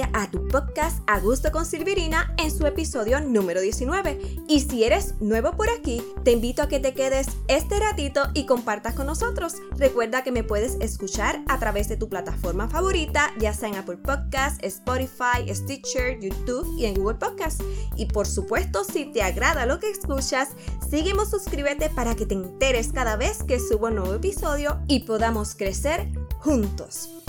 a tu podcast A Gusto con Silvirina en su episodio número 19. Y si eres nuevo por aquí, te invito a que te quedes este ratito y compartas con nosotros. Recuerda que me puedes escuchar a través de tu plataforma favorita, ya sea en Apple Podcasts, Spotify, Stitcher, YouTube y en Google Podcasts. Y por supuesto, si te agrada lo que escuchas, sígueme suscríbete para que te enteres cada vez que subo un nuevo episodio y podamos crecer juntos.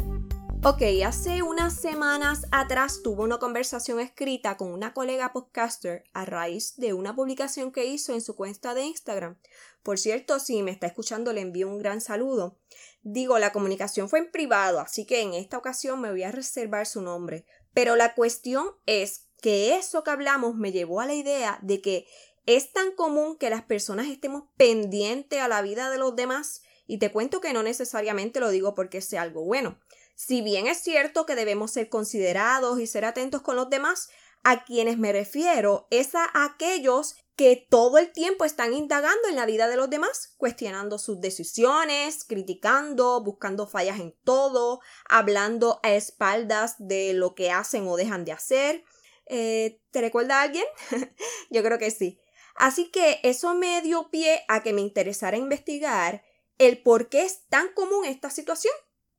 Ok, hace unas semanas atrás tuve una conversación escrita con una colega podcaster a raíz de una publicación que hizo en su cuenta de Instagram. Por cierto, si me está escuchando, le envío un gran saludo. Digo, la comunicación fue en privado, así que en esta ocasión me voy a reservar su nombre. Pero la cuestión es que eso que hablamos me llevó a la idea de que es tan común que las personas estemos pendientes a la vida de los demás y te cuento que no necesariamente lo digo porque sea algo bueno. Si bien es cierto que debemos ser considerados y ser atentos con los demás, a quienes me refiero es a aquellos que todo el tiempo están indagando en la vida de los demás, cuestionando sus decisiones, criticando, buscando fallas en todo, hablando a espaldas de lo que hacen o dejan de hacer. Eh, ¿Te recuerda a alguien? Yo creo que sí. Así que eso me dio pie a que me interesara investigar el por qué es tan común esta situación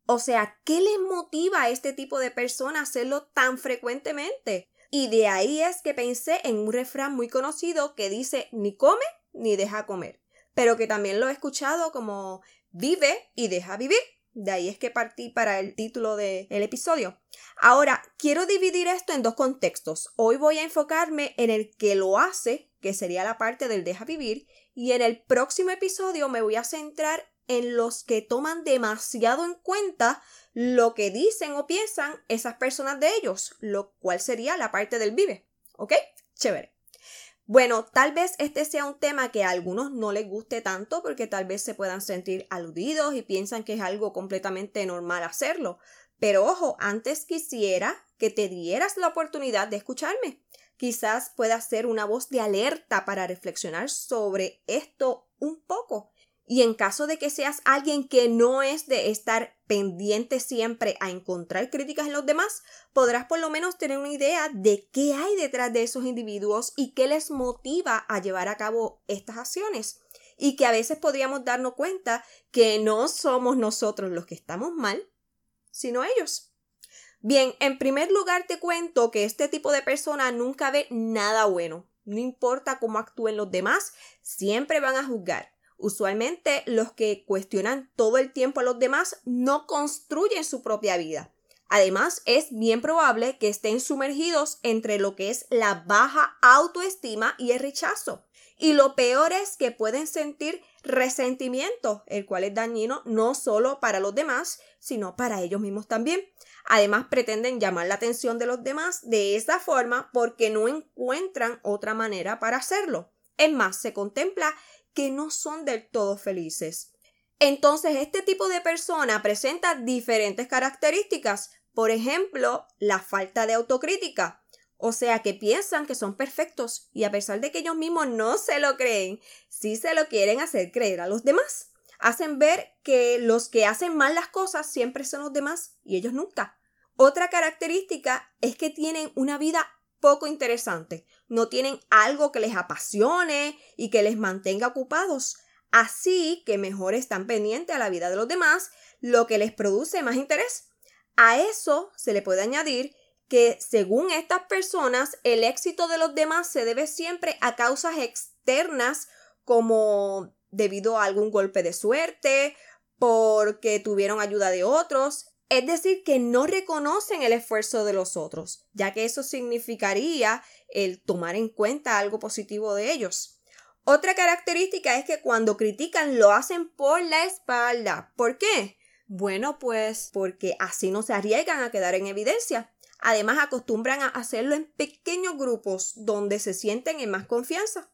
o sea, ¿qué les motiva a este tipo de personas a hacerlo tan frecuentemente? Y de ahí es que pensé en un refrán muy conocido que dice ni come ni deja comer, pero que también lo he escuchado como vive y deja vivir. De ahí es que partí para el título del episodio. Ahora, quiero dividir esto en dos contextos. Hoy voy a enfocarme en el que lo hace, que sería la parte del deja vivir, y en el próximo episodio me voy a centrar en los que toman demasiado en cuenta lo que dicen o piensan esas personas de ellos, lo cual sería la parte del vive. ¿Ok? Chévere. Bueno, tal vez este sea un tema que a algunos no les guste tanto porque tal vez se puedan sentir aludidos y piensan que es algo completamente normal hacerlo. Pero ojo, antes quisiera que te dieras la oportunidad de escucharme. Quizás pueda ser una voz de alerta para reflexionar sobre esto un poco y en caso de que seas alguien que no es de estar pendiente siempre a encontrar críticas en los demás, podrás por lo menos tener una idea de qué hay detrás de esos individuos y qué les motiva a llevar a cabo estas acciones. Y que a veces podríamos darnos cuenta que no somos nosotros los que estamos mal, sino ellos. Bien, en primer lugar te cuento que este tipo de persona nunca ve nada bueno. No importa cómo actúen los demás, siempre van a juzgar Usualmente los que cuestionan todo el tiempo a los demás no construyen su propia vida. Además, es bien probable que estén sumergidos entre lo que es la baja autoestima y el rechazo. Y lo peor es que pueden sentir resentimiento, el cual es dañino no solo para los demás, sino para ellos mismos también. Además, pretenden llamar la atención de los demás de esa forma porque no encuentran otra manera para hacerlo. Es más, se contempla que no son del todo felices. Entonces, este tipo de persona presenta diferentes características. Por ejemplo, la falta de autocrítica. O sea, que piensan que son perfectos y a pesar de que ellos mismos no se lo creen, sí se lo quieren hacer creer a los demás. Hacen ver que los que hacen mal las cosas siempre son los demás y ellos nunca. Otra característica es que tienen una vida poco interesante. No tienen algo que les apasione y que les mantenga ocupados. Así que mejor están pendientes a la vida de los demás, lo que les produce más interés. A eso se le puede añadir que según estas personas el éxito de los demás se debe siempre a causas externas como debido a algún golpe de suerte, porque tuvieron ayuda de otros, es decir, que no reconocen el esfuerzo de los otros, ya que eso significaría el tomar en cuenta algo positivo de ellos. Otra característica es que cuando critican lo hacen por la espalda. ¿Por qué? Bueno, pues porque así no se arriesgan a quedar en evidencia. Además, acostumbran a hacerlo en pequeños grupos donde se sienten en más confianza.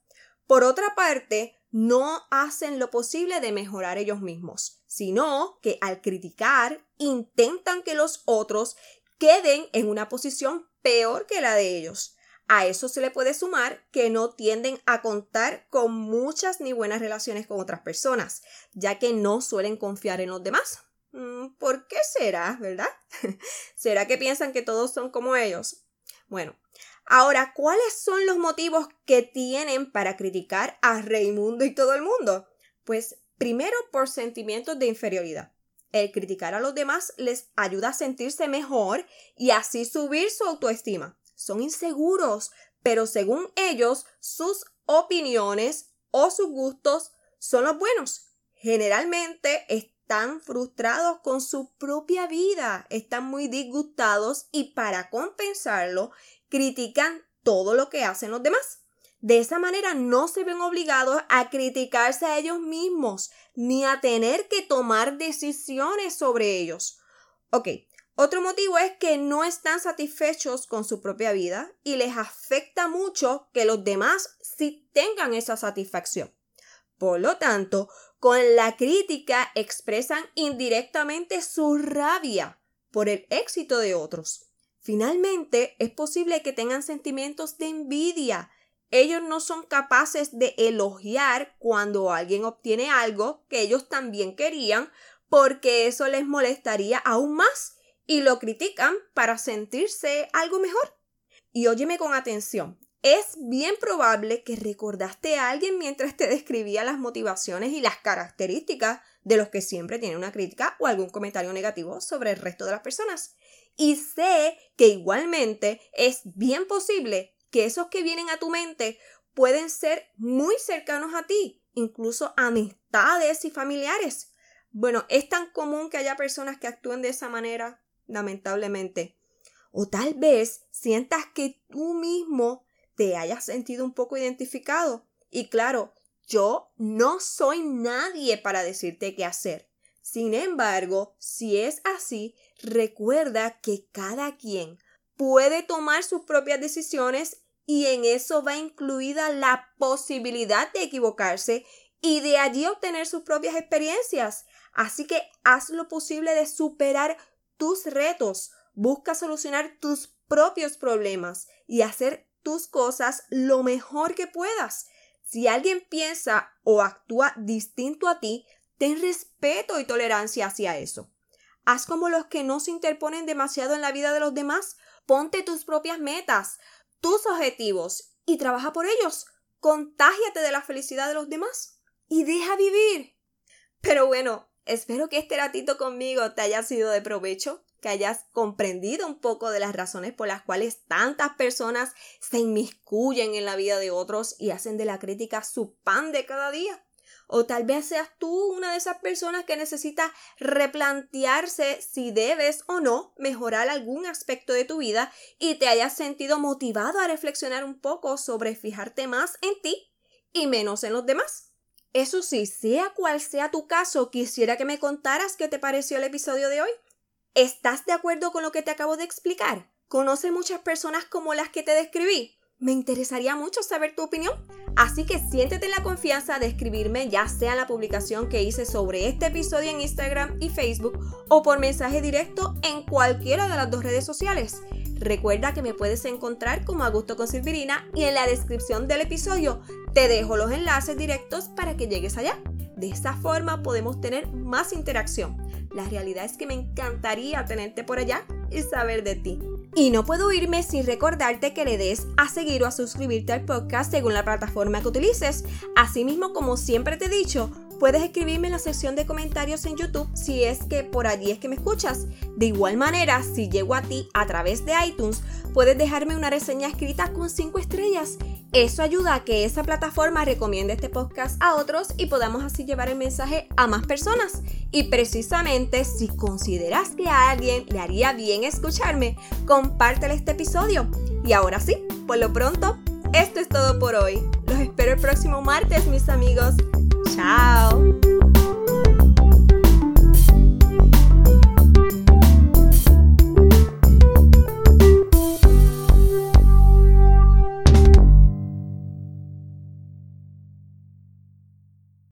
Por otra parte, no hacen lo posible de mejorar ellos mismos, sino que al criticar intentan que los otros queden en una posición peor que la de ellos. A eso se le puede sumar que no tienden a contar con muchas ni buenas relaciones con otras personas, ya que no suelen confiar en los demás. Mm, ¿Por qué será, verdad? ¿Será que piensan que todos son como ellos? Bueno, ahora, ¿cuáles son los motivos que tienen para criticar a Raimundo y todo el mundo? Pues primero por sentimientos de inferioridad. El criticar a los demás les ayuda a sentirse mejor y así subir su autoestima. Son inseguros, pero según ellos, sus opiniones o sus gustos son los buenos. Generalmente están frustrados con su propia vida, están muy disgustados y para compensarlo critican todo lo que hacen los demás. De esa manera no se ven obligados a criticarse a ellos mismos ni a tener que tomar decisiones sobre ellos. Ok, otro motivo es que no están satisfechos con su propia vida y les afecta mucho que los demás sí tengan esa satisfacción. Por lo tanto, con la crítica expresan indirectamente su rabia por el éxito de otros. Finalmente, es posible que tengan sentimientos de envidia. Ellos no son capaces de elogiar cuando alguien obtiene algo que ellos también querían porque eso les molestaría aún más y lo critican para sentirse algo mejor. Y óyeme con atención, es bien probable que recordaste a alguien mientras te describía las motivaciones y las características de los que siempre tienen una crítica o algún comentario negativo sobre el resto de las personas. Y sé que igualmente es bien posible que esos que vienen a tu mente pueden ser muy cercanos a ti, incluso amistades y familiares. Bueno, es tan común que haya personas que actúen de esa manera, lamentablemente. O tal vez sientas que tú mismo te hayas sentido un poco identificado. Y claro, yo no soy nadie para decirte qué hacer. Sin embargo, si es así, recuerda que cada quien puede tomar sus propias decisiones y en eso va incluida la posibilidad de equivocarse y de allí obtener sus propias experiencias. Así que haz lo posible de superar tus retos, busca solucionar tus propios problemas y hacer tus cosas lo mejor que puedas. Si alguien piensa o actúa distinto a ti, ten respeto y tolerancia hacia eso. Haz como los que no se interponen demasiado en la vida de los demás. Ponte tus propias metas, tus objetivos y trabaja por ellos. Contágiate de la felicidad de los demás y deja vivir. Pero bueno, espero que este ratito conmigo te haya sido de provecho que hayas comprendido un poco de las razones por las cuales tantas personas se inmiscuyen en la vida de otros y hacen de la crítica su pan de cada día. O tal vez seas tú una de esas personas que necesita replantearse si debes o no mejorar algún aspecto de tu vida y te hayas sentido motivado a reflexionar un poco sobre fijarte más en ti y menos en los demás. Eso sí, sea cual sea tu caso, quisiera que me contaras qué te pareció el episodio de hoy. ¿Estás de acuerdo con lo que te acabo de explicar? ¿Conoce muchas personas como las que te describí? Me interesaría mucho saber tu opinión. Así que siéntete la confianza de escribirme ya sea en la publicación que hice sobre este episodio en Instagram y Facebook o por mensaje directo en cualquiera de las dos redes sociales. Recuerda que me puedes encontrar como Augusto con Silvirina y en la descripción del episodio te dejo los enlaces directos para que llegues allá. De esta forma podemos tener más interacción. La realidad es que me encantaría tenerte por allá y saber de ti. Y no puedo irme sin recordarte que le des a seguir o a suscribirte al podcast según la plataforma que utilices. Asimismo, como siempre te he dicho, puedes escribirme en la sección de comentarios en YouTube si es que por allí es que me escuchas. De igual manera, si llego a ti a través de iTunes, puedes dejarme una reseña escrita con 5 estrellas. Eso ayuda a que esa plataforma recomiende este podcast a otros y podamos así llevar el mensaje a más personas. Y precisamente si consideras que a alguien le haría bien escucharme, compártele este episodio. Y ahora sí, por lo pronto, esto es todo por hoy. Los espero el próximo martes, mis amigos. Chao.